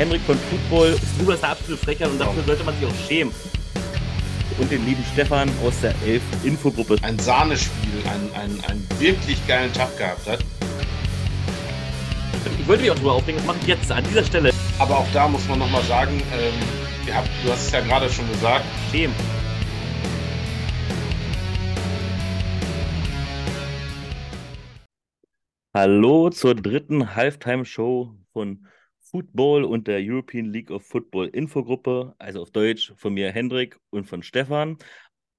Henrik von Football. Du bist der absolute Frecher und dafür sollte man sich auch schämen. Und den lieben Stefan aus der Elf Infogruppe. Ein Sahnespiel, einen, einen, einen wirklich geilen Tag gehabt hat. Ich wollte mich auch drüber aufregen, das mache ich jetzt an dieser Stelle. Aber auch da muss man nochmal sagen, ähm, ihr habt, du hast es ja gerade schon gesagt. Schämen. Hallo zur dritten Halftime-Show von Football und der European League of Football Infogruppe, also auf Deutsch von mir Hendrik und von Stefan.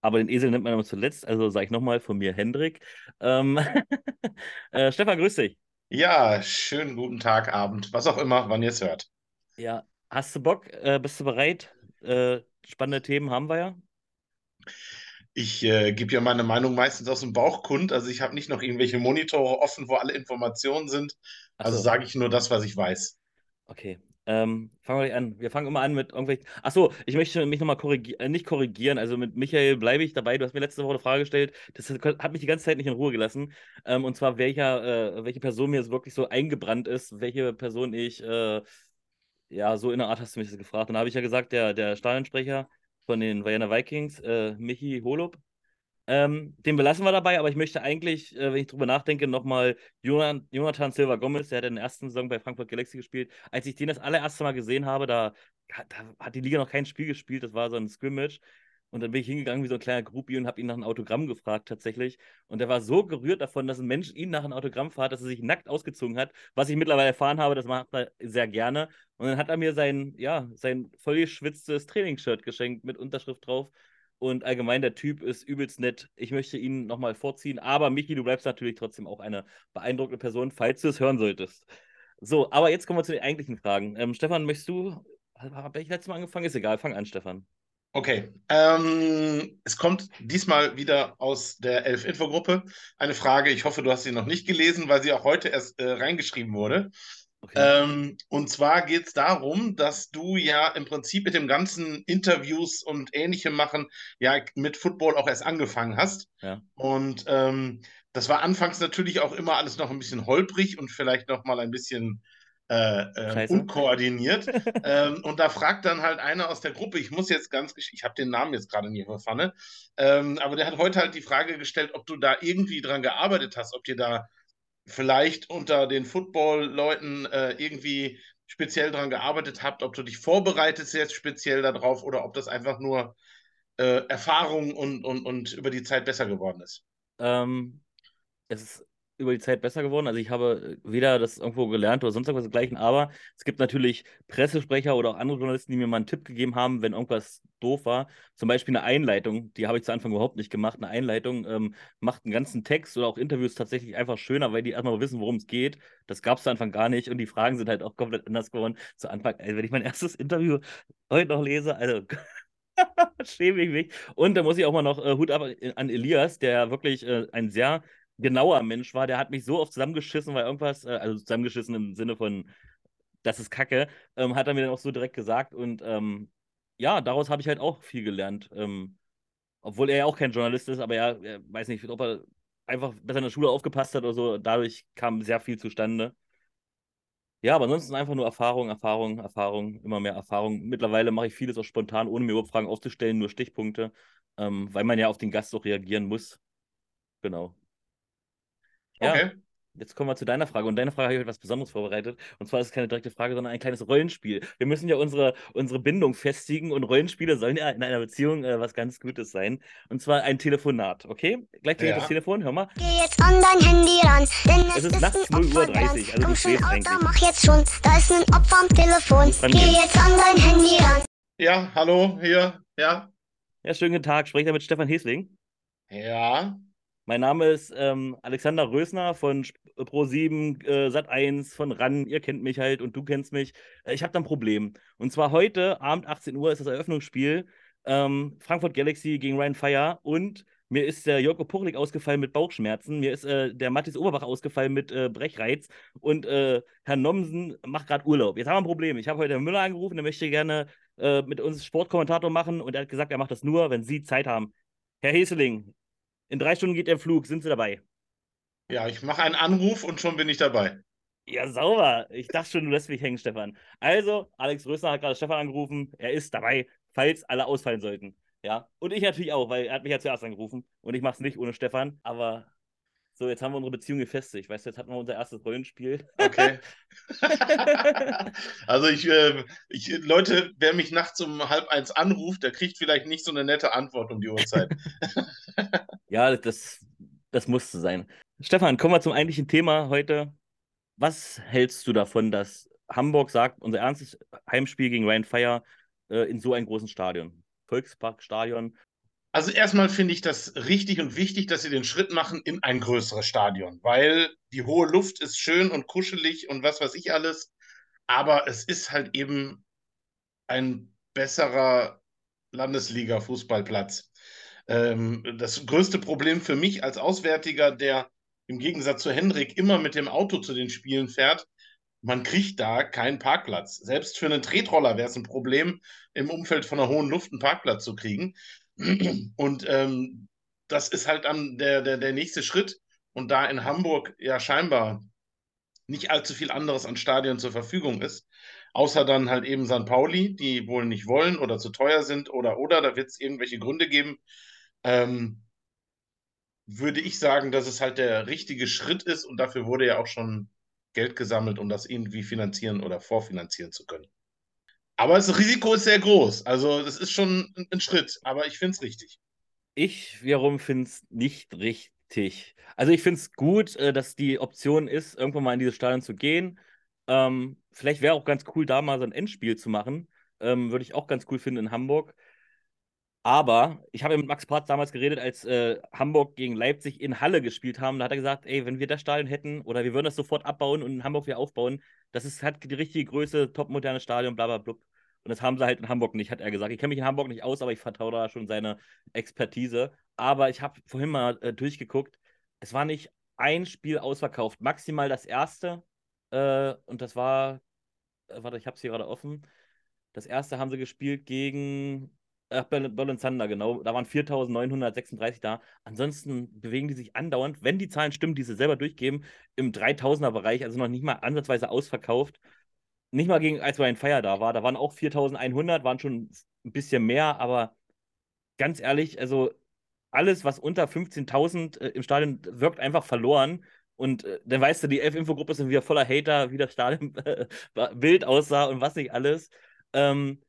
Aber den Esel nennt man immer zuletzt, also sage ich nochmal von mir Hendrik. Ähm äh, Stefan, grüß dich. Ja, schönen guten Tag, Abend, was auch immer, wann ihr es hört. Ja, hast du Bock? Äh, bist du bereit? Äh, spannende Themen haben wir ja. Ich äh, gebe ja meine Meinung meistens aus dem Bauch kund. Also ich habe nicht noch irgendwelche Monitore offen, wo alle Informationen sind. Also so. sage ich nur das, was ich weiß. Okay. Ähm, fangen wir gleich an. Wir fangen immer an mit irgendwelchen. Achso, ich möchte mich nochmal korrigieren, äh, nicht korrigieren. Also mit Michael bleibe ich dabei. Du hast mir letzte Woche eine Frage gestellt. Das hat mich die ganze Zeit nicht in Ruhe gelassen. Ähm, und zwar, welcher, äh, welche Person mir jetzt wirklich so eingebrannt ist, welche Person ich, äh, ja, so in der Art hast du mich das gefragt. Und da habe ich ja gesagt, der, der Stadionsprecher von den Vienna Vikings, äh, Michi Holub. Ähm, den belassen wir dabei, aber ich möchte eigentlich, äh, wenn ich drüber nachdenke, nochmal Jonathan, Silva Gomez, der hat in der ersten Saison bei Frankfurt Galaxy gespielt. Als ich den das allererste Mal gesehen habe, da, da hat die Liga noch kein Spiel gespielt, das war so ein Scrimmage. Und dann bin ich hingegangen wie so ein kleiner Groupie und habe ihn nach einem Autogramm gefragt tatsächlich. Und er war so gerührt davon, dass ein Mensch ihn nach einem Autogramm fragt, dass er sich nackt ausgezogen hat. Was ich mittlerweile erfahren habe, das macht er sehr gerne. Und dann hat er mir sein, ja, sein vollgeschwitztes Trainingsshirt geschenkt mit Unterschrift drauf. Und allgemein, der Typ ist übelst nett. Ich möchte ihn nochmal vorziehen. Aber Michi, du bleibst natürlich trotzdem auch eine beeindruckende Person, falls du es hören solltest. So, aber jetzt kommen wir zu den eigentlichen Fragen. Ähm, Stefan, möchtest du. Habe ich letztes Mal angefangen? Ist egal, fang an, Stefan. Okay, ähm, es kommt diesmal wieder aus der Elf-Info-Gruppe eine Frage. Ich hoffe, du hast sie noch nicht gelesen, weil sie auch heute erst äh, reingeschrieben wurde. Okay. Ähm, und zwar geht es darum, dass du ja im Prinzip mit dem ganzen Interviews und Ähnlichem machen, ja mit Football auch erst angefangen hast. Ja. Und ähm, das war anfangs natürlich auch immer alles noch ein bisschen holprig und vielleicht noch mal ein bisschen äh, äh, unkoordiniert. ähm, und da fragt dann halt einer aus der Gruppe, ich muss jetzt ganz, ich habe den Namen jetzt gerade nicht verfanne, ähm, aber der hat heute halt die Frage gestellt, ob du da irgendwie dran gearbeitet hast, ob dir da vielleicht unter den Football-Leuten äh, irgendwie speziell dran gearbeitet habt, ob du dich vorbereitest jetzt speziell darauf oder ob das einfach nur äh, Erfahrung und, und, und über die Zeit besser geworden ist. Ähm, es ist über die Zeit besser geworden. Also ich habe weder das irgendwo gelernt oder sonst irgendwas dergleichen, aber es gibt natürlich Pressesprecher oder auch andere Journalisten, die mir mal einen Tipp gegeben haben, wenn irgendwas doof war. Zum Beispiel eine Einleitung, die habe ich zu Anfang überhaupt nicht gemacht. Eine Einleitung ähm, macht einen ganzen Text oder auch Interviews tatsächlich einfach schöner, weil die erstmal wissen, worum es geht. Das gab es zu Anfang gar nicht und die Fragen sind halt auch komplett anders geworden. Zu Anfang, also wenn ich mein erstes Interview heute noch lese, also schäme ich mich. Und da muss ich auch mal noch äh, Hut ab an Elias, der wirklich äh, ein sehr genauer Mensch war. Der hat mich so oft zusammengeschissen, weil irgendwas, äh, also zusammengeschissen im Sinne von, das ist Kacke, ähm, hat er mir dann auch so direkt gesagt. Und ähm, ja, daraus habe ich halt auch viel gelernt. Ähm, obwohl er ja auch kein Journalist ist, aber er, er weiß nicht, ob er einfach besser in der Schule aufgepasst hat oder so. Dadurch kam sehr viel zustande. Ja, aber ansonsten einfach nur Erfahrung, Erfahrung, Erfahrung, immer mehr Erfahrung. Mittlerweile mache ich vieles auch spontan, ohne mir überhaupt Fragen aufzustellen, nur Stichpunkte, ähm, weil man ja auf den Gast auch reagieren muss. Genau. Ja, Okay. jetzt kommen wir zu deiner Frage. Und deine Frage habe ich etwas Besonderes vorbereitet. Und zwar ist es keine direkte Frage, sondern ein kleines Rollenspiel. Wir müssen ja unsere, unsere Bindung festigen und Rollenspiele sollen ja in einer Beziehung äh, was ganz Gutes sein. Und zwar ein Telefonat, okay? Gleich klingelt Ja. das Telefon, hör mal. Geh jetzt an dein Handy ran, denn es, Es ist ist nachts ein 0 Uhr Opfer dran. 30, also Komm schon, Alter, mach jetzt schon, da ist ein Opfer am Telefon. Geh jetzt an dein Handy ran. Ja, hallo, hier, ja. Ja, schönen guten Tag. Spreche da mit Stefan Hesling. Ja, Mein Name ist ähm, Alexander Rösner von Pro7, äh, Sat1, von RAN. Ihr kennt mich halt und du kennst mich. Äh, ich habe da ein Problem. Und zwar heute Abend 18 Uhr ist das Eröffnungsspiel. Ähm, Frankfurt Galaxy gegen Ryan Fire und mir ist der Jörg Puchlik ausgefallen mit Bauchschmerzen. Mir ist äh, der Mathis Oberbach ausgefallen mit äh, Brechreiz. Und äh, Herr Nomsen macht gerade Urlaub. Jetzt haben wir ein Problem. Ich habe heute Herrn Müller angerufen, der möchte gerne äh, mit uns Sportkommentator machen. Und er hat gesagt, er macht das nur, wenn Sie Zeit haben. Herr Heseling, in drei Stunden geht der Flug. Sind Sie dabei? ja, ich mache einen Anruf und schon bin ich dabei. Ja, sauber. Ich dachte schon, du lässt mich hängen, Stefan. Also, Alex Rösner hat gerade Stefan angerufen. Er ist dabei, falls alle ausfallen sollten. Ja. Und ich natürlich auch, weil er hat mich ja zuerst angerufen. Und ich mache es nicht ohne Stefan. Aber so, jetzt haben wir unsere Beziehung gefestigt. Weißt du, jetzt hatten wir unser erstes Rollenspiel. Okay. also ich, äh, ich, Leute, wer mich nachts um halb eins anruft, der kriegt vielleicht nicht so eine nette Antwort um die Uhrzeit. ja, das, das musste sein. Stefan, kommen wir zum eigentlichen Thema heute. Was hältst du davon, dass Hamburg sagt, unser ernstes Heimspiel gegen Ryan Fire äh, in so einem großen Stadion? Volksparkstadion. Also erstmal finde ich das richtig und wichtig, dass sie den Schritt machen in ein größeres Stadion, weil die hohe Luft ist schön und kuschelig und was weiß ich alles, aber es ist halt eben ein besserer Landesliga-Fußballplatz. Ähm, das größte Problem für mich als Auswärtiger, der im Gegensatz zu Hendrik immer mit dem Auto zu den Spielen fährt, man kriegt da keinen Parkplatz. Selbst für einen Tretroller wäre es ein Problem, im Umfeld von einer hohen Luft einen Parkplatz zu kriegen. Und ähm, das ist halt dann der, der, der nächste Schritt. Und da in Hamburg ja scheinbar nicht allzu viel anderes an Stadien zur Verfügung ist, außer dann halt eben St. Pauli, die wohl nicht wollen oder zu teuer sind oder oder, da wird es irgendwelche Gründe geben, ähm, würde ich sagen, dass es halt der richtige Schritt ist und dafür wurde ja auch schon Geld gesammelt, um das irgendwie finanzieren oder vorfinanzieren zu können. Aber das Risiko ist sehr groß. Also, das ist schon ein, Schritt, aber ich finde es richtig. Ich wiederum finde es nicht richtig. Also, ich finde es gut, äh, dass die Option ist, irgendwann mal in dieses Stadion zu gehen. Ähm, vielleicht wäre auch ganz cool, da mal so ein Endspiel zu machen. Ähm, Würde ich auch ganz cool finden in Hamburg. Aber ich habe mit Max Patz damals geredet, als äh, Hamburg gegen Leipzig in Halle gespielt haben. Da hat er gesagt, ey, wenn wir das Stadion hätten oder wir würden das sofort abbauen und in Hamburg wieder aufbauen, das ist, hat die richtige Größe, topmoderne Stadion, bla bla bla. Und das haben sie halt in Hamburg nicht, hat er gesagt. Ich kenne mich in Hamburg nicht aus, aber ich vertraue da schon seine Expertise. Aber ich habe vorhin mal äh, durchgeguckt. Es war nicht ein Spiel ausverkauft, maximal das erste. Äh, und das war, äh, warte, ich habe es hier gerade offen. Das erste haben sie gespielt gegen Ach, Berlin Thunder, genau. Da waren 4.936 da. Ansonsten bewegen die sich andauernd, wenn die Zahlen stimmen, die sie selber durchgeben, im 3000er-Bereich, also noch nicht mal ansatzweise ausverkauft. Nicht mal gegen, als Ryan Fire da war. Da waren auch 4.100, waren schon ein bisschen mehr, aber ganz ehrlich, also alles, was unter 15.000 äh, im Stadion wirkt einfach verloren. Und äh, dann weißt du, die Elf-Infogruppe sind wieder voller Hater, wie das Stadion äh, Bild aussah und was nicht alles. Ähm,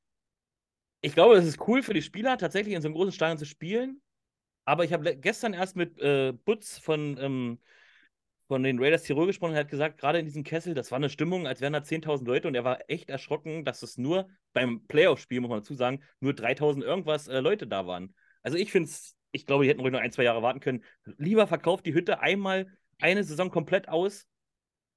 ich glaube, es ist cool für die Spieler, tatsächlich in so einem großen Stadion zu spielen. Aber ich habe gestern erst mit äh, Butz von, ähm, von den Raiders Tirol gesprochen. Er hat gesagt, gerade in diesem Kessel, das war eine Stimmung, als wären da 10.000 Leute. Und er war echt erschrocken, dass es nur beim Playoff-Spiel, muss man dazu sagen, nur 3.000 irgendwas äh, Leute da waren. Also ich finde es, ich glaube, die hätten ruhig noch ein, zwei Jahre warten können. Lieber verkauft die Hütte einmal eine Saison komplett aus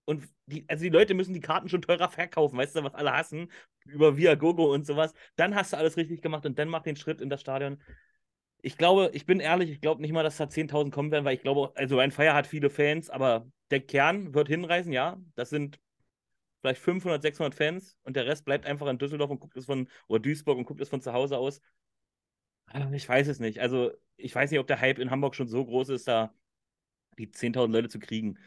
und die, also die Leute müssen die Karten schon teurer verkaufen, weißt du, was alle hassen, über Viagogo und sowas. Dann hast du alles richtig gemacht und dann mach den Schritt in das Stadion. Ich glaube, ich bin ehrlich, ich glaube nicht mal, dass da 10.000 kommen werden, weil ich glaube, also ein Feier hat viele Fans, aber der Kern wird hinreisen, ja. Das sind vielleicht 500, 600 Fans und der Rest bleibt einfach in Düsseldorf und guckt es von, oder Duisburg und guckt es von zu Hause aus. Ah, ich weiß es nicht. Also, ich weiß nicht, ob der Hype in Hamburg schon so groß ist, da die 10.000 Leute zu kriegen.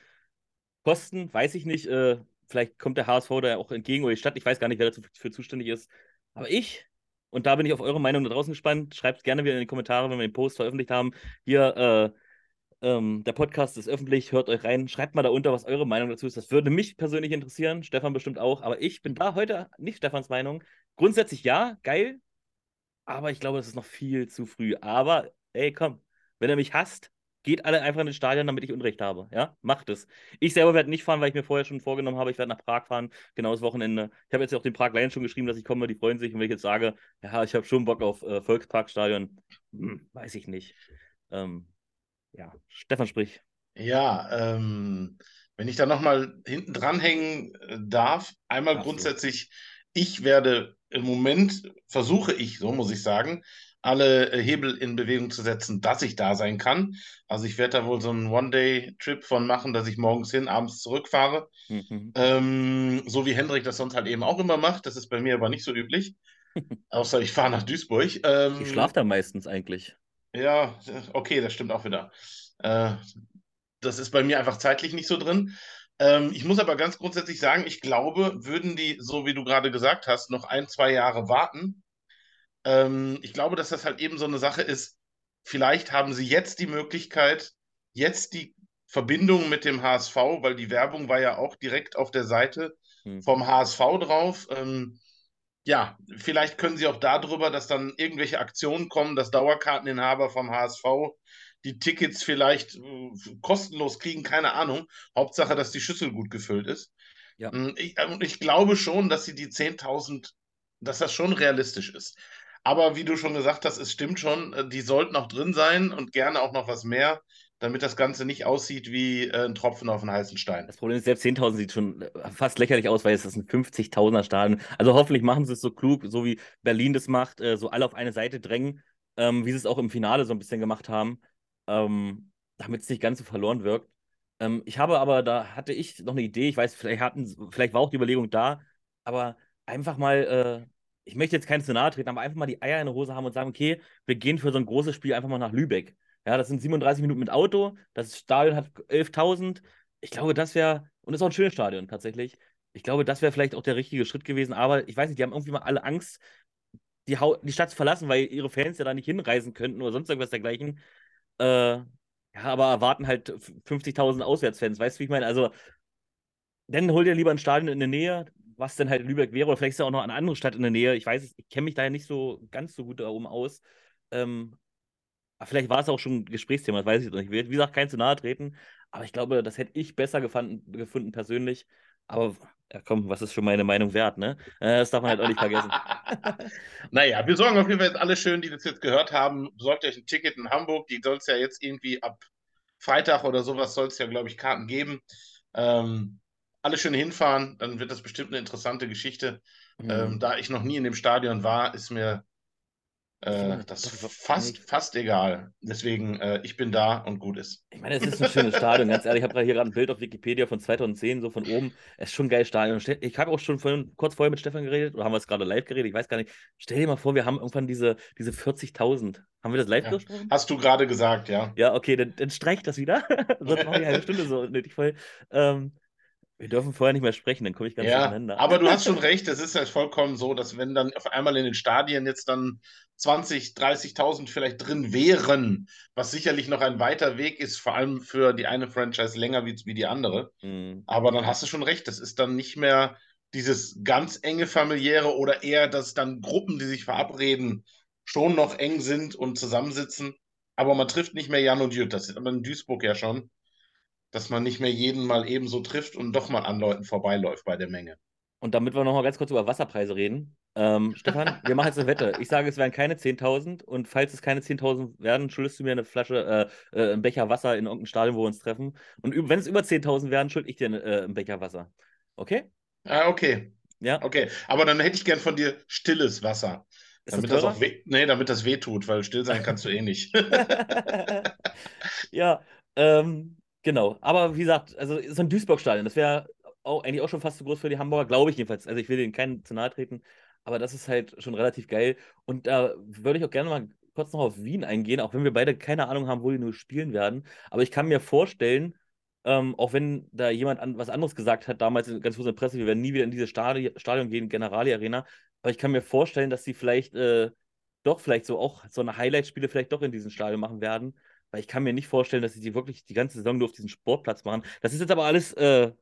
Kosten, weiß ich nicht. Äh, vielleicht kommt der HSV da auch entgegen oder die Stadt. Ich weiß gar nicht, wer dafür zuständig ist. Aber ich, und da bin ich auf eure Meinung da draußen gespannt, schreibt gerne wieder in die Kommentare, wenn wir den Post veröffentlicht haben. Hier, äh, ähm, der Podcast ist öffentlich, hört euch rein, schreibt mal da unter, was eure Meinung dazu ist. Das würde mich persönlich interessieren, Stefan bestimmt auch, aber ich bin da heute nicht Stefans Meinung. Grundsätzlich ja, geil, aber ich glaube, das ist noch viel zu früh. Aber, ey, komm, wenn er mich hasst, Geht alle einfach in das Stadion, damit ich Unrecht habe. Ja, macht es. Ich selber werde nicht fahren, weil ich mir vorher schon vorgenommen habe, ich werde nach Prag fahren, genau das Wochenende. Ich habe jetzt auch den Prag Lions schon geschrieben, dass ich komme, die freuen sich. Und wenn ich jetzt sage, ja, ich habe schon Bock auf äh, Volksparkstadion, hm, weiß ich nicht. Ähm, ja, Stefan sprich. Ja, ähm, wenn ich da nochmal hinten dranhängen äh, darf, einmal Ach grundsätzlich, ich werde im Moment, versuche ich, so muss ich sagen, alle äh, Hebel in Bewegung zu setzen, dass ich da sein kann. Also ich werde da wohl so einen One-Day-Trip von machen, dass ich morgens hin, abends zurückfahre. Mhm. Ähm, so wie Hendrik das sonst halt eben auch immer macht. Das ist bei mir aber nicht so üblich. Außer ich fahre nach Duisburg. Ähm, ich schlafe da meistens eigentlich. Ja, okay, das stimmt auch wieder. Äh, das ist bei mir einfach zeitlich nicht so drin. Ähm, ich muss aber ganz grundsätzlich sagen, ich glaube, würden die, so wie du gerade gesagt hast, noch ein, zwei Jahre warten, ähm, ich glaube, dass das halt eben so eine Sache ist. Vielleicht haben sie jetzt die Möglichkeit, jetzt die Verbindung mit dem HSV, weil die Werbung war ja auch direkt auf der Seite Hm. vom HSV drauf. Ähm, ja, vielleicht können sie auch darüber, dass dann irgendwelche Aktionen kommen, dass Dauerkarteninhaber vom HSV die Tickets vielleicht äh, kostenlos kriegen, keine Ahnung. Hauptsache, dass die Schüssel gut gefüllt ist. Ja. Mm, Ich, äh, ich glaube schon, dass sie die 10.000, dass das schon realistisch ist. Aber wie du schon gesagt hast, es stimmt schon, äh, die sollten auch drin sein und gerne auch noch was mehr, damit das Ganze nicht aussieht wie äh, ein Tropfen auf einen heißen Stein. Das Problem ist, selbst 10.000 sieht schon äh, fast lächerlich aus, weil es ist ein 50.000er Stadion. Also hoffentlich machen sie es so klug, so wie Berlin das macht, so alle auf eine Seite drängen, ähm, wie sie es auch im Finale so ein bisschen gemacht haben, ähm, damit es nicht ganz so verloren wirkt. Ähm, ich habe aber, da hatte ich noch eine Idee, ich weiß, vielleicht, hatten, vielleicht war auch die Überlegung da, aber einfach mal, ich möchte jetzt kein Szenario treten, aber einfach mal die Eier in der Hose haben und sagen, okay, wir gehen für so ein großes Spiel einfach mal nach Lübeck. Ja, das sind 37 Minuten mit Auto, das Stadion hat 11.000. Ich glaube, das wäre, und das ist auch ein schönes Stadion tatsächlich. Ich glaube, das wäre vielleicht auch der richtige Schritt gewesen, aber ich weiß nicht, die haben irgendwie mal alle Angst, die, Hau die Stadt zu verlassen, weil ihre Fans ja da nicht hinreisen könnten oder sonst irgendwas dergleichen. Äh, ja, aber erwarten halt 50.000 Auswärtsfans, weißt du, wie ich meine? Also, dann hol dir lieber ein Stadion in der Nähe, was denn halt Lübeck wäre, oder vielleicht ist ja auch noch eine andere Stadt in der Nähe. Ich weiß es, ich kenne mich da ja nicht so ganz so gut da oben aus. Ähm, vielleicht war es auch schon ein Gesprächsthema, das weiß ich jetzt nicht. Wie gesagt, kein zu nahe treten, aber ich glaube, das hätte ich besser gefanden, gefunden persönlich. Aber ja, komm, was ist schon meine Meinung wert, ne? Äh, das darf man halt auch nicht vergessen. naja, wir sorgen auf jeden Fall jetzt alle schön, die das jetzt gehört haben. Besorgt euch ein Ticket in Hamburg. Die soll es ja jetzt irgendwie ab Freitag oder sowas soll es ja, glaube ich, Karten geben. Ähm, alle schön hinfahren, dann wird das bestimmt eine interessante Geschichte. Mhm. Ähm, da ich noch nie in dem Stadion war, ist mir äh, das fast, fast egal. Deswegen, äh, ich bin da und gut ist. Ich meine, es ist ein schönes Stadion, ganz ehrlich. Ich habe hier gerade ein Bild auf Wikipedia von 2010, so von oben. Es ist schon ein geiles Stadion. Ich habe auch schon vorhin, kurz vorher mit Stefan geredet, oder haben wir es gerade live geredet? Ich weiß gar nicht. Stell dir mal vor, wir haben irgendwann diese, diese 40.000. Haben wir das live Ja. gesprochen? Hast du gerade gesagt, ja? Ja, okay, dann, dann streich das wieder. Sonst mache ich eine Stunde so nötig voll. Ähm, wir dürfen vorher nicht mehr sprechen, dann komme ich ganz Ja, durcheinander. aber du hast schon recht, es ist halt vollkommen so, dass wenn dann auf einmal in den Stadien jetzt dann 20, 30.000 vielleicht drin wären, was sicherlich noch ein weiter Weg ist, vor allem für die eine Franchise länger wie, wie die andere. Mhm. Aber dann hast du schon recht, das ist dann nicht mehr dieses ganz enge familiäre oder eher, dass dann Gruppen, die sich verabreden, schon noch eng sind und zusammensitzen. Aber man trifft nicht mehr Jan und Jüt. Das ist aber in Duisburg ja schon, dass man nicht mehr jeden mal ebenso trifft und doch mal an Leuten vorbeiläuft bei der Menge. Und damit wir noch mal ganz kurz über Wasserpreise reden. Ähm, Stefan, wir machen jetzt eine Wette. Ich sage, es werden keine 10.000 und falls es keine 10.000 werden, schuldest du mir eine Flasche, äh, äh, einen Becher Wasser in irgendeinem Stadion, wo wir uns treffen. Und wenn es über 10.000 werden, schuld ich dir äh, einen Becher Wasser. Okay? Ah, okay. Ja? Okay. Aber dann hätte ich gern von dir stilles Wasser. Ist das damit das teurer? auch weh, nee, damit das weh tut, weil still sein kannst du eh nicht. ja, ähm, genau. Aber wie gesagt, also so ein Duisburg-Stadion, das wäre auch, eigentlich auch schon fast zu groß für die Hamburger, glaube ich jedenfalls. Also ich will denen keinen zu nahe treten, aber das ist halt schon relativ geil. Und da würde ich auch gerne mal kurz noch auf Wien eingehen, auch wenn wir beide keine Ahnung haben, wo die nur spielen werden. Aber ich kann mir vorstellen, ähm, auch wenn da jemand an, was anderes gesagt hat, damals in ganz großer Presse, wir werden nie wieder in dieses Stadi Stadion gehen, Generali Arena, aber ich kann mir vorstellen, dass sie vielleicht äh, doch vielleicht so auch so eine Highlight-Spiele vielleicht doch in diesem Stadion machen werden. Weil ich kann mir nicht vorstellen, dass sie die wirklich die ganze Saison nur auf diesem Sportplatz machen. Das ist jetzt aber alles äh,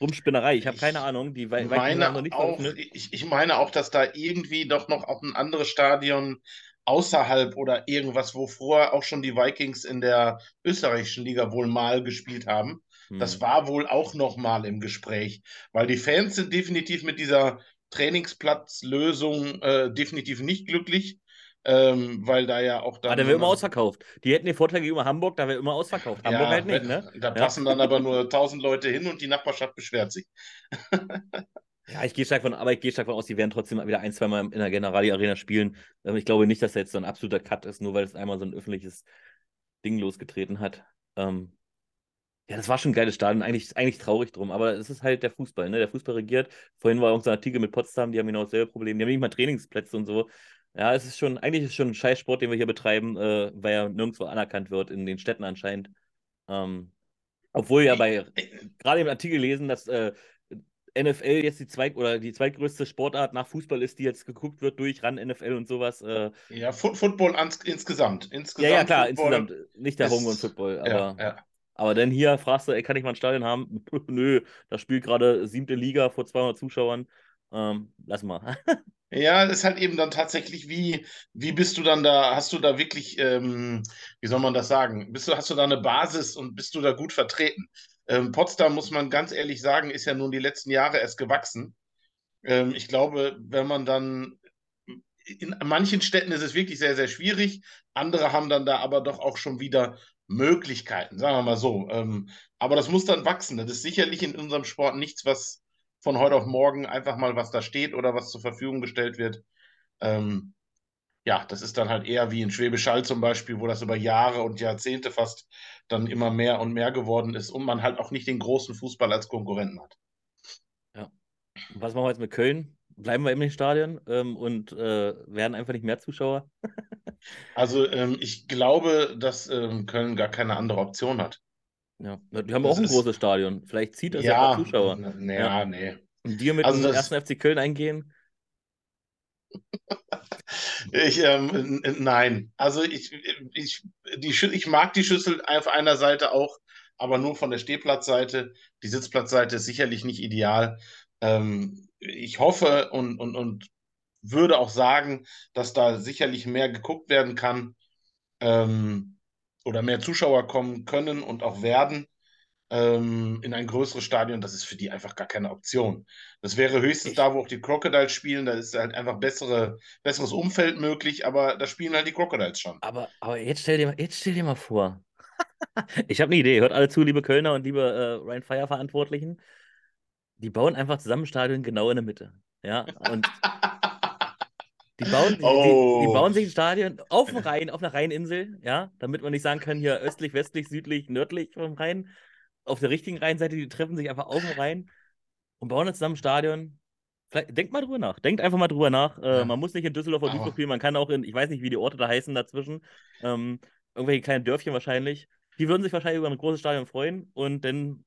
Rumspinnerei. Ich habe keine Ahnung. Die Vikings haben noch meine nicht auch, ich, ich meine auch, dass da irgendwie doch noch auch ein anderes Stadion außerhalb oder irgendwas, wo vorher auch schon die Vikings in der österreichischen Liga wohl mal gespielt haben. Das Hm. war wohl auch noch mal im Gespräch, weil die Fans sind definitiv mit dieser Trainingsplatzlösung äh, definitiv nicht glücklich, ähm, weil da ja auch Ah, dann der so wäre immer eine- ausverkauft. Die hätten den Vorteil gegenüber Hamburg, da wäre immer ausverkauft. Hamburg ja, halt nicht, wenn- ne? da Ja. passen dann aber nur 1000 Leute hin und die Nachbarschaft beschwert sich. Ja, ich gehe stark von, aber ich gehe stark von aus, die werden trotzdem wieder ein, zwei Mal in der Generali Arena spielen. Ähm, Ich glaube nicht, dass da jetzt so ein absoluter Cut ist, nur weil es einmal so ein öffentliches Ding losgetreten hat. Ähm, ja, das war schon ein geiles Stadion. Eigentlich, eigentlich traurig drum, aber es ist halt der Fußball, ne? Der Fußball regiert. Vorhin war auch so ein Artikel mit Potsdam, die haben genau dasselbe Problem. Die haben nicht mal Trainingsplätze und so. Ja, es ist schon, eigentlich ist es schon ein scheiß Sport, den wir hier betreiben, äh, weil er nirgendwo anerkannt wird, in den Städten anscheinend. Ähm, Obwohl ja bei, gerade im Artikel lesen, dass äh, NFL jetzt die zweit oder die zweitgrößte Sportart nach Fußball ist, die jetzt geguckt wird durch RAN NFL und sowas. Äh, Ja, Foot Football insgesamt. insgesamt. ja, ja, klar, Football insgesamt. Nicht der Homegrown Football, aber, Ja, ja. aber dann hier fragst du, ey, kann ich mal ein Stadion haben? Nö, da spielt gerade siebte Liga vor 200 Zuschauern. Ähm, lass mal. Ja, das ist halt eben dann tatsächlich, wie, wie bist du dann da, hast du da wirklich, ähm, wie soll man das sagen, bist du, hast du da eine Basis und bist du da gut vertreten? Ähm, Potsdam, muss man ganz ehrlich sagen, ist ja nun die letzten Jahre erst gewachsen. Ähm, ich glaube, wenn man dann, in manchen Städten ist es wirklich sehr, sehr schwierig, andere haben dann da aber doch auch schon wieder Möglichkeiten, sagen wir mal so. Ähm, aber das muss dann wachsen. Das ist sicherlich in unserem Sport nichts, was von heute auf morgen einfach mal was da steht oder was zur Verfügung gestellt wird. Ähm, ja, das ist dann halt eher wie in Schwäbisch Hall zum Beispiel, wo das über Jahre und Jahrzehnte fast dann immer mehr und mehr geworden ist und man halt auch nicht den großen Fußball als Konkurrenten hat. Was machen wir jetzt mit Köln? Bleiben wir im Stadion ähm, und äh, werden einfach nicht mehr Zuschauer? Also ähm, ich glaube, dass ähm, Köln gar keine andere Option hat. Ja, die haben Das auch ein großes Stadion. Vielleicht zieht das ja, auch Zuschauer. n- n- Ja. Ja, nee. Und dir mit Also dem ersten FC Köln eingehen? Ich, ähm, nein. Also ich, ich, die, ich mag die Schüssel auf einer Seite auch, aber nur von der Stehplatzseite. Die Sitzplatzseite ist sicherlich nicht ideal. Ähm, ich hoffe und, und, und würde auch sagen, dass da sicherlich mehr geguckt werden kann ähm, oder mehr Zuschauer kommen können und auch werden ähm, in ein größeres Stadion. Das ist für die einfach gar keine Option. Das wäre höchstens Ich- da, wo auch die Crocodiles spielen. Da ist halt einfach bessere, besseres Umfeld möglich, aber da spielen halt die Crocodiles schon. Aber, aber jetzt stell dir mal, jetzt stell dir mal vor. Ich habe eine Idee. Hört alle zu, liebe Kölner und liebe äh, Ryan Fire Verantwortlichen. Die bauen einfach zusammen ein Stadion genau in der Mitte. Ja, und die bauen, die, die, Oh. die bauen sich ein Stadion auf dem Rhein, auf einer Rheininsel, ja, damit man nicht sagen kann, hier östlich, westlich, südlich, nördlich vom Rhein. Auf der richtigen Rheinseite, die treffen sich einfach auf dem Rhein und bauen dann zusammen ein Stadion. Vielleicht, denkt mal drüber nach. Denkt einfach mal drüber nach. Äh, Ja. Man muss nicht in Düsseldorf oder Duisburg spielen, man kann auch in, ich weiß nicht, wie die Orte da heißen dazwischen. Ähm, irgendwelche kleinen Dörfchen wahrscheinlich. Die würden sich wahrscheinlich über ein großes Stadion freuen und dann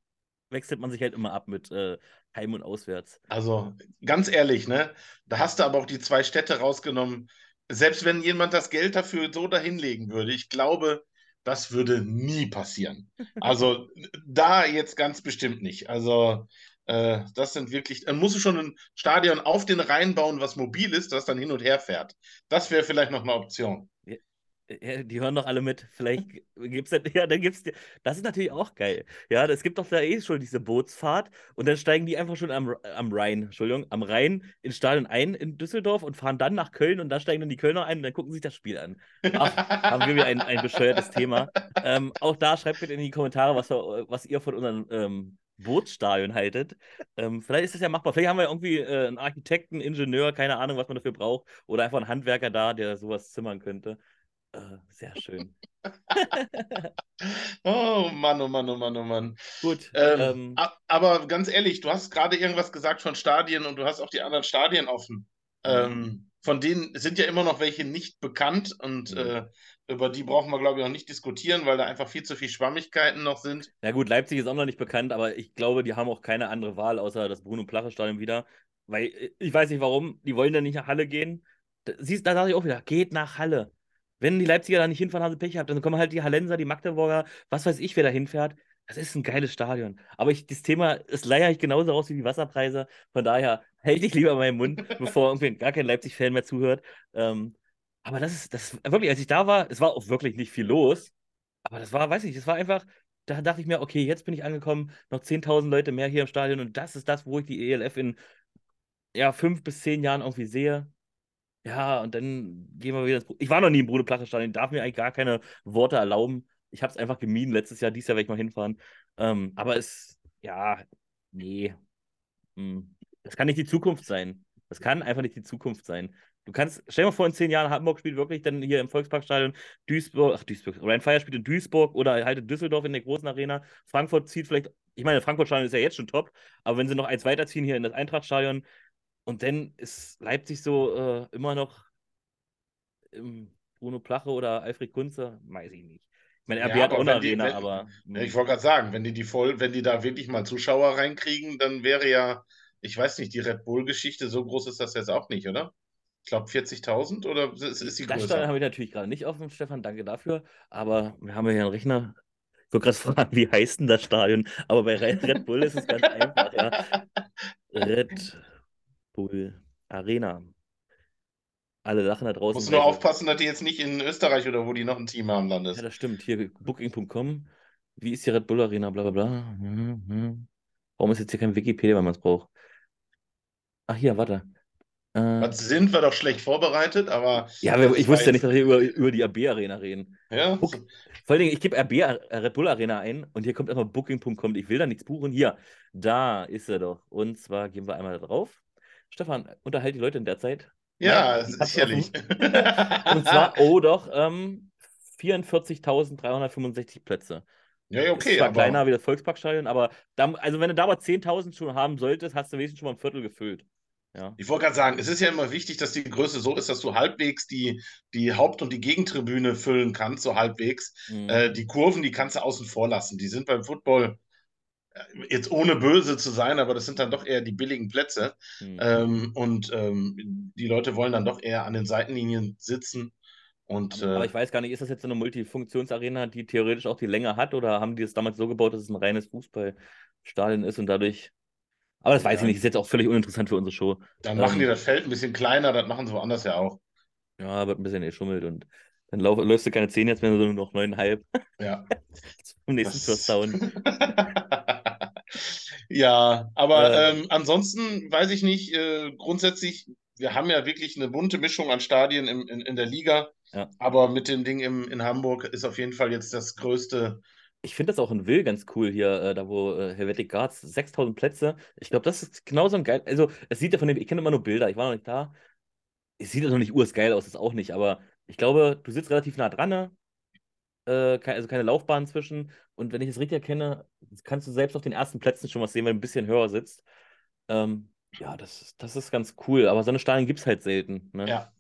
wechselt man sich halt immer ab mit äh, Heim und Auswärts. Also ganz ehrlich, ne? Da hast du aber auch die zwei Städte rausgenommen. Selbst wenn jemand das Geld dafür so dahinlegen würde, ich glaube, das würde nie passieren. Also da jetzt ganz bestimmt nicht. Also äh, das sind wirklich, dann musst du schon ein Stadion auf den Rhein bauen, was mobil ist, das dann hin und her fährt. Das wäre vielleicht noch eine Option. Ja, die hören doch alle mit. Vielleicht gibt's dann, ja, dann gibt's, das ist natürlich auch geil. Ja, es gibt doch da eh schon diese Bootsfahrt und dann steigen die einfach schon am, am Rhein, Entschuldigung, am Rhein ins Stadion ein in Düsseldorf und fahren dann nach Köln und da steigen dann die Kölner ein und dann gucken sich das Spiel an. Ach, haben wir wieder ein, ein bescheuertes Thema. Ähm, auch da schreibt bitte in die Kommentare, was, was ihr von unserem ähm, Bootsstadion haltet. Ähm, vielleicht ist das ja machbar. Vielleicht haben wir irgendwie äh, einen Architekten, Ingenieur, keine Ahnung, was man dafür braucht. Oder einfach einen Handwerker da, der sowas zimmern könnte. Äh, sehr schön. Oh Mann, oh Mann, oh Mann, oh Mann. Gut. Ähm, Ähm, aber ganz ehrlich, du hast gerade irgendwas gesagt von Stadien und du hast auch die anderen Stadien offen. Ähm, von denen sind ja immer noch welche nicht bekannt und äh, über die brauchen wir, glaube ich, auch nicht diskutieren, weil da einfach viel zu viel Schwammigkeiten noch sind. na gut, Leipzig ist auch noch nicht bekannt, aber ich glaube, die haben auch keine andere Wahl, außer das Bruno-Plache-Stadion wieder. Weil äh, ich weiß nicht warum, die wollen dann nicht nach Halle gehen. Da, siehst, da sage ich auch wieder, geht nach Halle. Wenn die Leipziger da nicht hinfahren, haben sie Pech gehabt. Dann kommen halt die Hallenser, die Magdeburger, was weiß ich, wer da hinfährt. Das ist ein geiles Stadion. Aber ich, das Thema, es leier ich genauso raus wie die Wasserpreise. Von daher hält ich lieber meinen Mund, bevor irgendwie gar kein Leipzig-Fan mehr zuhört. Ähm, aber das ist, das wirklich, als ich da war, es war auch wirklich nicht viel los. Aber das war, weiß ich, das war einfach, da dachte ich mir, okay, jetzt bin ich angekommen, noch 10.000 Leute mehr hier im Stadion und das ist das, wo ich die ELF in ja, fünf bis zehn Jahren irgendwie sehe. Ja, und dann gehen wir wieder ins. Ich war noch nie im Bruder-Plache-Stadion, darf mir eigentlich gar keine Worte erlauben. Ich habe es einfach gemieden letztes Jahr, dieses Jahr werde ich mal hinfahren. Ähm, aber es, ja, nee. Hm. Das kann nicht die Zukunft sein. Das kann einfach nicht die Zukunft sein. Du kannst, stell dir mal vor, in zehn Jahren Hamburg spielt wirklich dann hier im Volksparkstadion Duisburg, ach Duisburg, Ryan Fire spielt in Duisburg oder halt in Düsseldorf in der großen Arena. Frankfurt zieht vielleicht, ich meine, Frankfurt-Stadion ist ja jetzt schon top, aber wenn sie noch eins weiterziehen hier in das Eintrachtstadion und dann ist Leipzig so äh, immer noch im Bruno Plache oder Alfred Kunze, weiß ich nicht. Ich meine, Ja, RB hat aber auch eine wenn die- Arena, wenn- aber. Ja, ich wollte gerade sagen, wenn die die voll, wenn die da wirklich mal Zuschauer reinkriegen, dann wäre ja, ich weiß nicht, die Red Bull-Geschichte, so groß ist das jetzt auch nicht, oder? Ich glaube 40.000 oder ist, ist die das Stadion größer? habe ich natürlich gerade nicht offen, Stefan, danke dafür. Aber wir haben ja hier einen Rechner. Ich wollte gerade fragen, wie heißt denn das Stadion? Aber bei Red Red Bull ist es ganz einfach, ja. Red Bull Arena. Alle lachen da draußen. Musst du nur aufpassen, dass die jetzt nicht in Österreich oder wo die noch ein Team haben Ja, landest. das stimmt. Hier Booking.com. Wie ist die Red Bull Arena? Bla bla bla. Mhm, mhm. Warum ist jetzt hier kein Wikipedia, wenn man es braucht? Ach, hier, warte. Äh, Was sind wir doch schlecht vorbereitet, aber ja, ich wusste ja nicht, dass wir über, über die AB Arena reden. ja, Guck. Vor allen Dingen, ich gebe RB Ar- Red Bull Arena ein und hier kommt erstmal Booking.com. Ich will da nichts buchen. Hier, da ist er doch. Und zwar gehen wir einmal da drauf. Stefan, unterhalt die Leute in der Zeit. ja, Nein, sicherlich. Und zwar, oh doch, ähm, 44.365 Plätze. ja, ja, Ist okay, zwar aber kleiner wie das Volksparkstadion, aber da, also wenn du da aber 10.000 schon haben solltest, hast du wenigstens schon mal ein Viertel gefüllt. Ja. ich wollte gerade sagen, es ist ja immer wichtig, dass die Größe so ist, dass du halbwegs die, die Haupt- und die Gegentribüne füllen kannst, so halbwegs. Mhm. Äh, die Kurven, die kannst du außen vor lassen. Die sind beim Football jetzt ohne böse zu sein, aber das sind dann doch eher die billigen Plätze. Mhm. Ähm, und ähm, die Leute wollen dann doch eher an den Seitenlinien sitzen. Und Aber äh, ich weiß gar nicht, ist das jetzt so eine Multifunktionsarena, die theoretisch auch die Länge hat, oder haben die es damals so gebaut, dass es ein reines Fußballstadion ist und dadurch. Aber das weiß ich Ja. nicht, ist jetzt auch völlig uninteressant für unsere Show. dann machen ähm, die das Feld ein bisschen kleiner, das machen sie woanders ja auch. Ja, wird ein bisschen geschummelt und dann lauf, läufst du keine 10 jetzt, wenn du nur noch 9,5 Ja. im nächsten First Down. Ja, aber Äh. ähm, ansonsten weiß ich nicht, äh, grundsätzlich, wir haben ja wirklich eine bunte Mischung an Stadien im, in, in der Liga, Ja. aber mit dem Ding im, in Hamburg ist auf jeden Fall jetzt das größte. Ich finde das auch in Will ganz cool hier, äh, da wo äh, Helvetic Guards, 6000 Plätze. Ich glaube, das ist genauso ein geil. Also, es sieht ja von dem, ich kenne immer nur Bilder, ich war noch nicht da. Es sieht ja noch nicht ursgeil aus, das auch nicht, aber ich glaube, du sitzt relativ nah dran, ne? äh, also keine Laufbahn zwischen. Und wenn ich es richtig erkenne, kannst du selbst auf den ersten Plätzen schon was sehen, wenn du ein bisschen höher sitzt. Ähm, ja, das, ist- das ist ganz cool, aber so eine Stadien gibt es halt selten. Ne? Ja.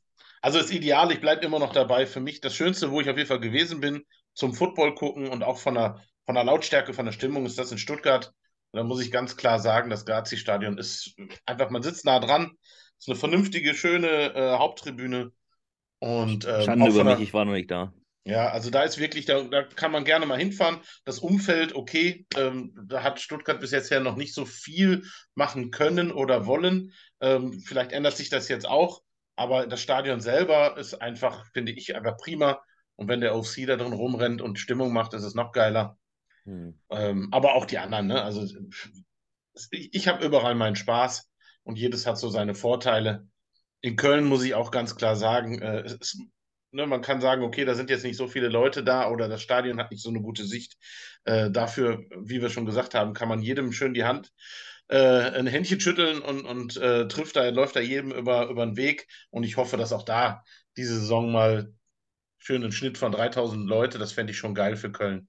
Also ist ideal, ich bleibe immer noch dabei. Für mich das Schönste, wo ich auf jeden Fall gewesen bin, zum Football gucken und auch von der, von der Lautstärke, von der Stimmung, ist das in Stuttgart. Und da muss ich ganz klar sagen, das Gazi-Stadion ist einfach, man sitzt nah dran, ist eine vernünftige, schöne äh, Haupttribüne. Und ähm, Schande über mich, ich war noch nicht da. ja, also da ist wirklich, da, da kann man gerne mal hinfahren. Das Umfeld, okay, ähm, da hat Stuttgart bis jetzt ja noch nicht so viel machen können oder wollen. Ähm, vielleicht ändert sich das jetzt auch, aber das Stadion selber ist einfach, finde ich, einfach prima. Und wenn der OC da drin rumrennt und Stimmung macht, ist es noch geiler. Hm. Ähm, aber auch die anderen, ne? Also ich, ich habe überall meinen Spaß und jedes hat so seine Vorteile. In Köln muss ich auch ganz klar sagen, äh, ist, ne, man kann sagen, okay, da sind jetzt nicht so viele Leute da oder das Stadion hat nicht so eine gute Sicht. Äh, dafür, wie wir schon gesagt haben, kann man jedem schön die Hand äh, ein Händchen schütteln und, und äh, trifft da, läuft da jedem über, über den Weg. Und ich hoffe, dass auch da diese Saison mal schön einen Schnitt von 3000 Leute, das fände ich schon geil für Köln,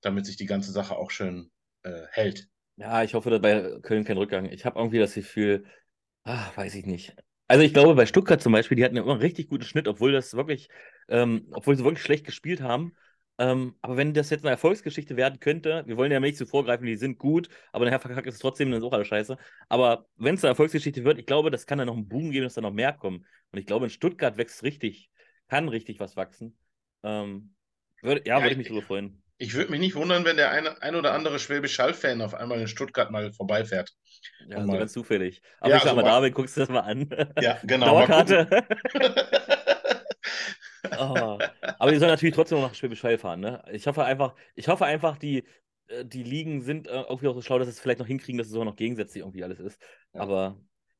damit sich die ganze Sache auch schön äh, hält. Ja, ich hoffe, dass bei Köln kein Rückgang. Ich habe irgendwie das Gefühl, ach, weiß ich nicht. Also ich glaube, bei Stuttgart zum Beispiel, die hatten ja immer einen richtig guten Schnitt, obwohl das wirklich, ähm, obwohl sie wirklich schlecht gespielt haben. Ähm, aber wenn das jetzt eine Erfolgsgeschichte werden könnte, wir wollen ja nicht so vorgreifen, die sind gut, aber nachher verkackt ist es trotzdem, dann ist auch alles scheiße. Aber wenn es eine Erfolgsgeschichte wird, ich glaube, das kann dann noch einen Boom geben, dass da noch mehr kommen. Und ich glaube, in Stuttgart wächst richtig, kann richtig was wachsen. Ähm, würd, ja, Ja, würde ich mich ich- darüber freuen. Ich würde mich nicht wundern, wenn der eine, ein oder andere Schwäbisch Hall-Fan auf einmal in Stuttgart mal vorbeifährt. Ja, mal- ganz zufällig. Aber Ja, ich sag so mal, David, guckst du das mal an. Ja, genau. Dauerkarte. Oh. Aber die sollen natürlich trotzdem noch nach Schwäbisch Hall fahren, ne? Ich hoffe einfach, ich hoffe einfach, die, äh, die Ligen sind äh, irgendwie auch so schlau, dass sie es vielleicht noch hinkriegen, dass es sogar noch gegensätzlich irgendwie alles ist. Ja. Aber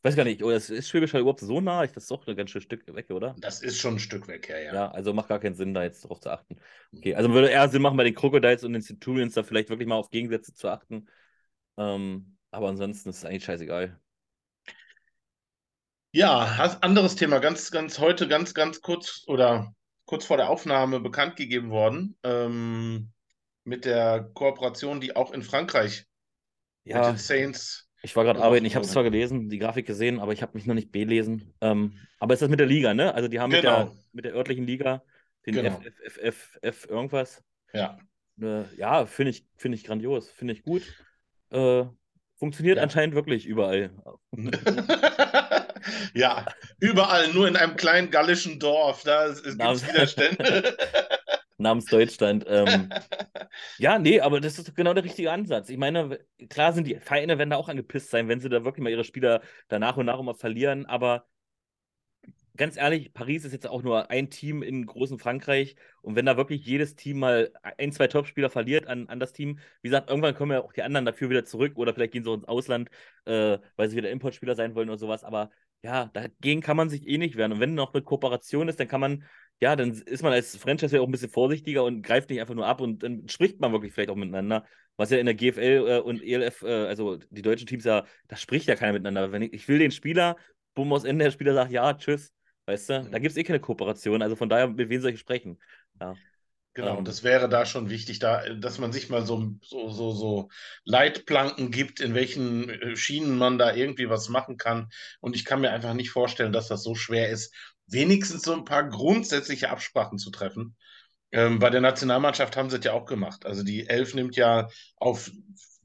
weiß gar nicht, oder ist ist Schwäbisch Hall überhaupt so nah? Ich, das ist doch ein ganz schönes Stück weg, oder? Das ist schon ein Stück weg, ja, ja. Ja, also macht gar keinen Sinn, da jetzt drauf zu achten. Okay, also würde eher Sinn machen, bei den Crocodiles und den Centurions da vielleicht wirklich mal auf Gegensätze zu achten. Ähm, aber ansonsten ist es eigentlich scheißegal. Ja, anderes Thema, ganz, ganz heute, ganz, ganz kurz oder kurz vor der Aufnahme bekannt gegeben worden, ähm, mit der Kooperation, die auch in Frankreich mit Ja, den Saints. Ich war gerade arbeiten, ich habe es zwar gelesen, die Grafik gesehen, aber ich habe mich noch nicht belesen. Ähm, aber ist das mit der Liga, ne? Also die haben mit der, Genau. mit der örtlichen Liga, den Genau. FFFF irgendwas. Ja. Äh, ja, finde ich, find ich grandios, finde ich gut. Äh, funktioniert Ja. anscheinend wirklich überall. ja, überall, nur in einem kleinen gallischen Dorf. Da gibt es Widerstände. namens Deutschland. Ähm, ja, nee, aber das ist genau der richtige Ansatz. Ich meine, klar sind die Vereine werden da auch angepisst sein, wenn sie da wirklich mal ihre Spieler da nach und nach immer verlieren, aber ganz ehrlich, Paris ist jetzt auch nur ein Team in großen Frankreich und wenn da wirklich jedes Team mal ein, zwei Topspieler verliert an, an das Team, wie gesagt, irgendwann kommen ja auch die anderen dafür wieder zurück oder vielleicht gehen sie auch ins Ausland, äh, weil sie wieder Importspieler sein wollen oder sowas, aber ja, dagegen kann man sich eh nicht wehren und wenn noch eine Kooperation ist, dann kann man ja, dann ist man als Franchise ja auch ein bisschen vorsichtiger und greift nicht einfach nur ab und dann spricht man wirklich vielleicht auch miteinander. Was ja in der GFL äh, und ELF, äh, also die deutschen Teams ja, da spricht ja keiner miteinander. Wenn ich, ich will den Spieler, bumm, aus Ende der Spieler sagt, ja, tschüss. Weißt du, da gibt es eh keine Kooperation. Also von daher, mit wem soll ich sprechen? Ja. Genau, Ähm. das wäre da schon wichtig, da, dass man sich mal so, so, so, so Leitplanken gibt, in welchen äh, Schienen man da irgendwie was machen kann. Und ich kann mir einfach nicht vorstellen, dass das so schwer ist, wenigstens so ein paar grundsätzliche Absprachen zu treffen. Ähm, bei der Nationalmannschaft haben sie es ja auch gemacht. Also die Elf nimmt ja auf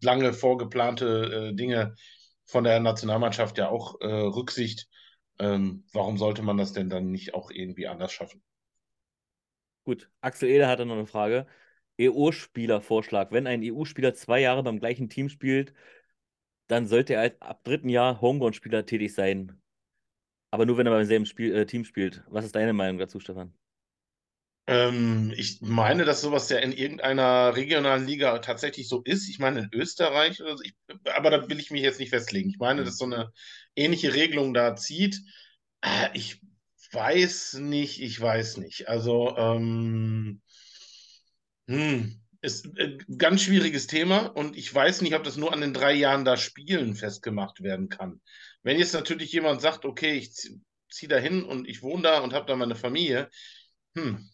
lange vorgeplante äh, Dinge von der Nationalmannschaft ja auch äh, Rücksicht. Ähm, warum sollte man das denn dann nicht auch irgendwie anders schaffen? Gut, Axel Eder hatte noch eine Frage. EU-Spieler-Vorschlag. Wenn ein EU-Spieler zwei Jahre beim gleichen Team spielt, dann sollte er ab dritten Jahr Homegrown-Spieler tätig sein. Aber nur, wenn er beim selben Spiel, äh, Team spielt. Was ist deine Meinung dazu, Stefan? Ähm, ich meine, dass sowas ja in irgendeiner regionalen Liga tatsächlich so ist. Ich meine, in Österreich oder so. Ich, aber da will ich mich jetzt nicht festlegen. Ich meine, Mhm. dass so eine ähnliche Regelung da zieht. Äh, Ich weiß nicht, ich weiß nicht. Also, ähm, hm, ist ein ganz schwieriges Thema und ich weiß nicht, ob das nur an den drei Jahren da Spielen festgemacht werden kann. Wenn jetzt natürlich jemand sagt, okay, ich ziehe zieh da hin und ich wohne da und habe da meine Familie, hm,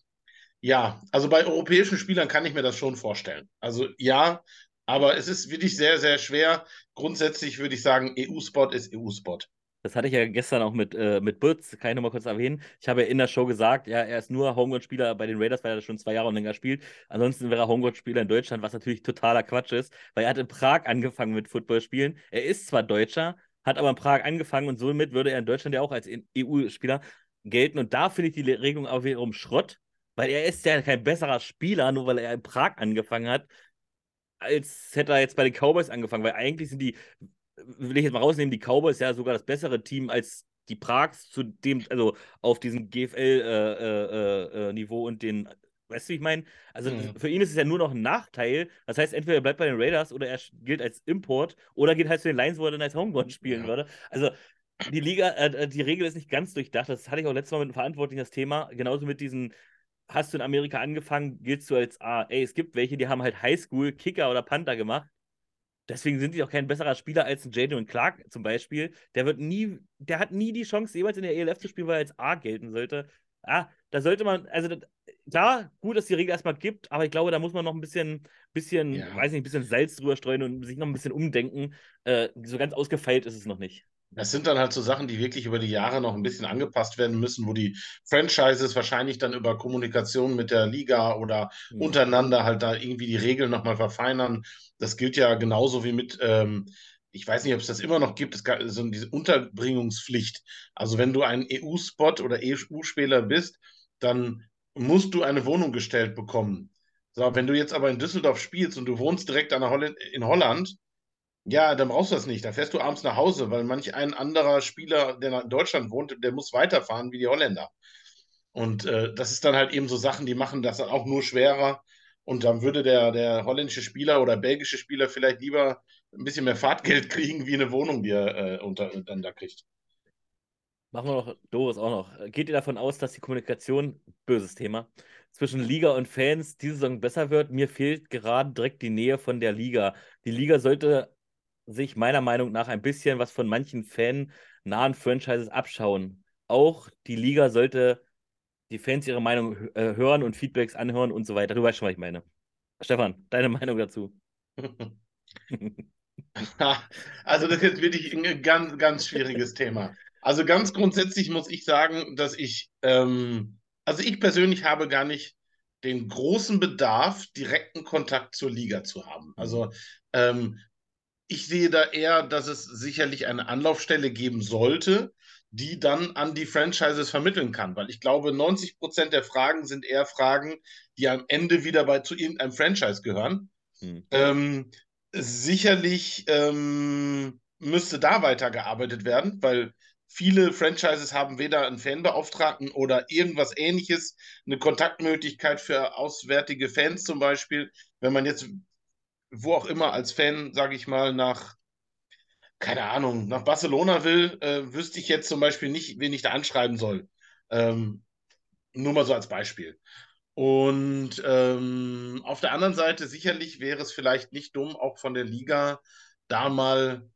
ja, also bei europäischen Spielern kann ich mir das schon vorstellen. Also ja, aber es ist wirklich sehr, sehr schwer. Grundsätzlich würde ich sagen, EU-Spot ist EU-Spot. Das hatte ich ja gestern auch mit, äh, mit Butz, kann ich nochmal kurz erwähnen. Ich habe ja in der Show gesagt, ja, er ist nur Homegrown-Spieler bei den Raiders, weil er schon zwei Jahre und länger spielt. Ansonsten wäre er Homegrown-Spieler in Deutschland, was natürlich totaler Quatsch ist, weil er hat in Prag angefangen mit Footballspielen. Er ist zwar Deutscher, hat aber in Prag angefangen und somit würde er in Deutschland ja auch als EU-Spieler gelten. Und da finde ich die Regelung auch wiederum Schrott, weil er ist ja kein besserer Spieler, nur weil er in Prag angefangen hat, als hätte er jetzt bei den Cowboys angefangen, weil eigentlich sind die will ich jetzt mal rausnehmen, die Cowboys ja sogar das bessere Team als die Prags zu dem, also auf diesem GFL-Niveau äh, äh, und den, weißt du, wie ich meine? Also Mhm. für ihn ist es ja nur noch ein Nachteil. Das heißt, entweder er bleibt bei den Raiders oder er gilt als Import oder geht halt zu den Lions, wo er dann als Homegrown spielen Ja. würde. Also die Liga, äh, die Regel ist nicht ganz durchdacht. Das hatte ich auch letztes Mal mit einem Verantwortlichen das Thema. Genauso mit diesen hast du in Amerika angefangen, giltst du als A. Ey, es gibt welche, die haben halt Highschool, Kicker oder Panther gemacht. Deswegen sind die auch kein besserer Spieler als ein Jadon Clark zum Beispiel. Der wird nie, der hat nie die Chance, jeweils in der ELF zu spielen, weil er als A gelten sollte. Ah, da sollte man, also das, klar, gut, dass die Regel erstmal gibt, aber ich glaube, da muss man noch ein bisschen, bisschen, Ja. weiß nicht, ein bisschen Salz drüber streuen und sich noch ein bisschen umdenken. Äh, so ganz ausgefeilt ist es noch nicht. Das sind dann halt so Sachen, die wirklich über die Jahre noch ein bisschen angepasst werden müssen, wo die Franchises wahrscheinlich dann über Kommunikation mit der Liga oder Hm. untereinander halt da irgendwie die Regeln nochmal verfeinern. Das gilt ja genauso wie mit, ähm, ich weiß nicht, ob es das immer noch gibt, es gab so diese Unterbringungspflicht. Also wenn du ein EU-Spot oder EU-Spieler bist, dann musst du eine Wohnung gestellt bekommen. So, wenn du jetzt aber in Düsseldorf spielst und du wohnst direkt an der Holl in Holland, ja, dann brauchst du das nicht. Da fährst du abends nach Hause, weil manch ein anderer Spieler, der in Deutschland wohnt, der muss weiterfahren wie die Holländer. Und äh, das ist dann halt eben so Sachen, die machen das dann auch nur schwerer. Und dann würde der, der holländische Spieler oder belgische Spieler vielleicht lieber ein bisschen mehr Fahrtgeld kriegen, wie eine Wohnung, die er äh, unter, dann da kriegt. Machen wir noch Doris auch noch. Geht ihr davon aus, dass die Kommunikation, böses Thema, zwischen Liga und Fans diese Saison besser wird? Mir fehlt gerade direkt die Nähe von der Liga. Die Liga sollte sich meiner Meinung nach ein bisschen was von manchen fan-nahen Franchises abschauen. Auch die Liga sollte die Fans ihre Meinung äh, hören und Feedbacks anhören und so weiter. Du weißt schon, was ich meine. Stefan, deine Meinung dazu? Also das ist jetzt wirklich ein ganz, ganz schwieriges Thema. Also ganz grundsätzlich muss ich sagen, dass ich, ähm, also ich persönlich habe gar nicht den großen Bedarf, direkten Kontakt zur Liga zu haben. Also ähm, ich sehe da eher, dass es sicherlich eine Anlaufstelle geben sollte, die dann an die Franchises vermitteln kann. Weil ich glaube, 90 Prozent der Fragen sind eher Fragen, die am Ende wieder bei, zu irgendeinem Franchise gehören. Hm. Ähm, sicherlich ähm, müsste da weitergearbeitet werden, weil viele Franchises haben weder einen Fanbeauftragten oder irgendwas ähnliches, eine Kontaktmöglichkeit für auswärtige Fans zum Beispiel. Wenn man jetzt wo auch immer als Fan, sage ich mal, nach, keine Ahnung, nach Barcelona will, äh, wüsste ich jetzt zum Beispiel nicht, wen ich da anschreiben soll. Ähm, nur mal so als Beispiel. Und ähm, auf der anderen Seite sicherlich wäre es vielleicht nicht dumm, auch von der Liga da mal,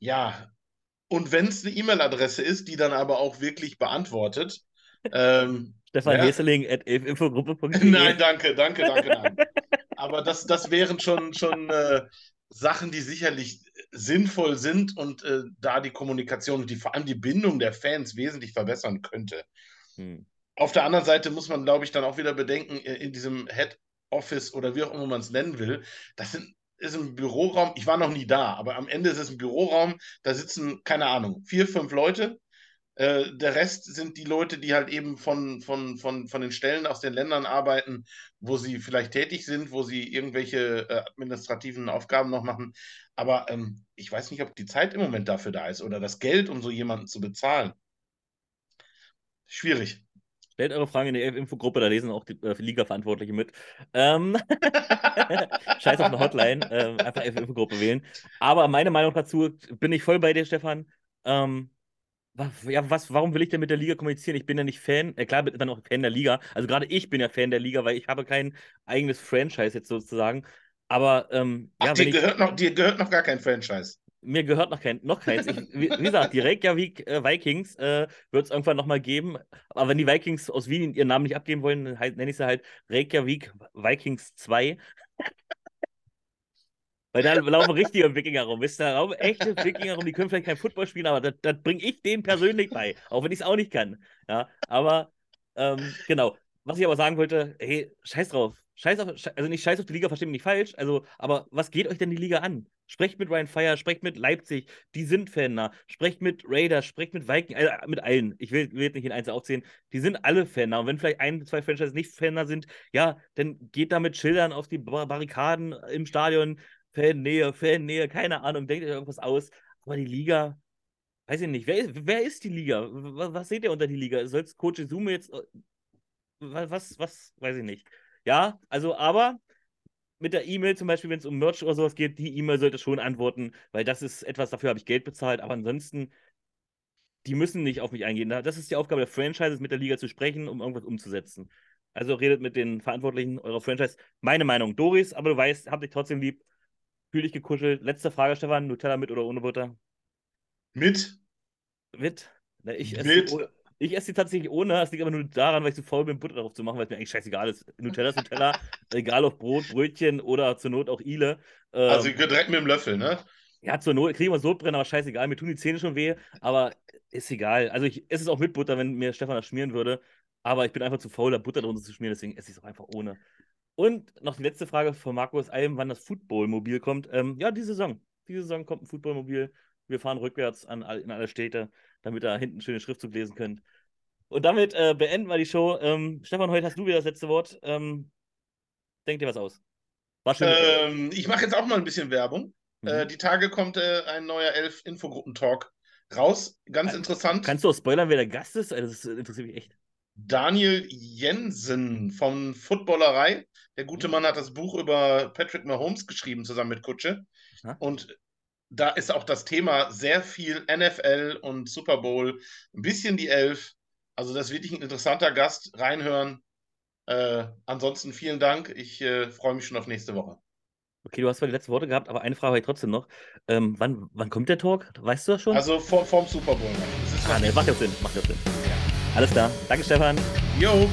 ja, und wenn es eine E-Mail-Adresse ist, die dann aber auch wirklich beantwortet. Ähm, Stefan ja. Heseling at elfinfogruppe.de. Nein, danke, danke, danke, nein. Aber das, das wären schon, schon äh, Sachen, die sicherlich sinnvoll sind und äh, da die Kommunikation und die, vor allem die Bindung der Fans wesentlich verbessern könnte. Hm. Auf der anderen Seite muss man, glaube ich, dann auch wieder bedenken, äh, in diesem Head Office oder wie auch immer man es nennen will, das sind, ist ein Büroraum, ich war noch nie da, aber am Ende ist es ein Büroraum, da sitzen, keine Ahnung, vier, fünf Leute. Äh, der Rest sind die Leute, die halt eben von, von, von, von den Stellen aus den Ländern arbeiten, wo sie vielleicht tätig sind, wo sie irgendwelche äh, administrativen Aufgaben noch machen. Aber ähm, ich weiß nicht, ob die Zeit im Moment dafür da ist oder das Geld, um so jemanden zu bezahlen. Schwierig. Stellt eure Fragen in die Infogruppe, da lesen auch die äh, Liga-Verantwortliche mit. Ähm, Scheiß auf eine Hotline, ähm, einfach Infogruppe wählen. Aber meine Meinung dazu bin ich voll bei dir, Stefan. Ähm, ja, was, warum will ich denn mit der Liga kommunizieren? Ich bin ja nicht Fan, äh, klar bin ich dann auch Fan der Liga. Also gerade ich bin ja Fan der Liga, weil ich habe kein eigenes Franchise jetzt sozusagen. Aber ähm, Ach, ja, dir, wenn ich, gehört noch, dir gehört noch gar kein Franchise. Mir gehört noch kein, noch keins. Ich, wie, wie gesagt, die Reykjavik äh, Vikings äh, wird es irgendwann nochmal geben. Aber wenn die Vikings aus Wien ihren Namen nicht abgeben wollen, dann halt, nenne ich sie halt Reykjavik Vikings 2. Weil da laufen richtige Wikinger rum. Wisst ihr, da laufen echte Wikinger rum, die können vielleicht kein Football spielen, aber das, das bringe ich denen persönlich bei. Auch wenn ich es auch nicht kann. Ja, aber ähm, genau. Was ich aber sagen wollte, hey, scheiß drauf. Scheiß auf, also nicht scheiß auf die Liga, versteht mich nicht falsch. Also, aber was geht euch denn die Liga an? Sprecht mit Ryan Fire, sprecht mit Leipzig, die sind Fan. Sprecht mit Raiders, sprecht mit Vikings, äh, mit allen. Ich will, will jetzt nicht in Einzel aufzählen. Die sind alle Fan. Und wenn vielleicht ein, zwei Franchises nicht Fan sind, ja, dann geht da mit Schildern auf die Bar Barrikaden im Stadion. Fannähe, Fannähe, keine Ahnung, denkt euch irgendwas aus. Aber die Liga, weiß ich nicht, wer ist, wer ist die Liga? Was, was seht ihr unter die Liga? Soll es Coach Izume jetzt, äh, wa- was, was, weiß ich nicht. Ja, also, aber mit der E-Mail zum Beispiel, wenn es um Merch oder sowas geht, die E-Mail sollte schon antworten, weil das ist etwas, dafür habe ich Geld bezahlt, aber ansonsten, die müssen nicht auf mich eingehen. Das ist die Aufgabe der Franchises, mit der Liga zu sprechen, um irgendwas umzusetzen. Also redet mit den Verantwortlichen eurer Franchise. Meine Meinung, Doris, aber du weißt, hab dich trotzdem lieb. Fühl dich gekuschelt. Letzte Frage, Stefan. Nutella mit oder ohne Butter? Mit? Mit. Na, ich Mit. ohne. Ich esse sie tatsächlich ohne. Das liegt aber nur daran, weil ich zu faul bin, Butter drauf zu machen, weil es mir eigentlich scheißegal ist. Nutella ist Nutella. egal ob Brot, Brötchen oder zur Not auch Ile. Ähm, Also direkt mit dem Löffel, ne? ja, zur Not kriegen wir Sodbrennen, aber scheißegal. Mir tun die Zähne schon weh, aber ist egal. Also ich esse es auch mit Butter, wenn mir Stefan das schmieren würde. Aber ich bin einfach zu faul, da Butter drunter zu schmieren, deswegen esse ich es auch einfach ohne. Und noch die letzte Frage von Markus Alm, wann das Footballmobil kommt. Ähm, ja, diese Saison. Diese Saison kommt ein Footballmobil. Wir fahren rückwärts an, all- in alle Städte, damit ihr hinten schöne Schriftzug lesen könnt. Und damit äh, beenden wir die Show. Ähm, Stefan, heute hast du wieder das letzte Wort. Ähm, denk dir was aus. War schön. Ähm, ich mache jetzt auch mal ein bisschen Werbung. Mhm. Äh, die Tage kommt äh, ein neuer Elf-Infogruppen-Talk raus. Ganz Kann- interessant. Kannst du auch spoilern, wer der Gast ist? Also, Das interessiert mich echt. Daniel Jensen von Footballerei. Der gute Mann hat das Buch über Patrick Mahomes geschrieben, zusammen mit Kutsche. Ja. Und da ist auch das Thema sehr viel NFL und Super Bowl, ein bisschen die Elf. Also das ist wirklich ein interessanter Gast. Reinhören. Äh, ansonsten vielen Dank. Ich äh, freue mich schon auf nächste Woche. Okay, du hast zwar die letzten Worte gehabt, aber eine Frage habe ich trotzdem noch. Ähm, wann, wann kommt der Talk? Weißt du das schon? Also vor, vorm Super Bowl. Das ah, ne, macht ja Sinn. Macht ja Sinn. Alles klar. Danke, Stefan. Jo.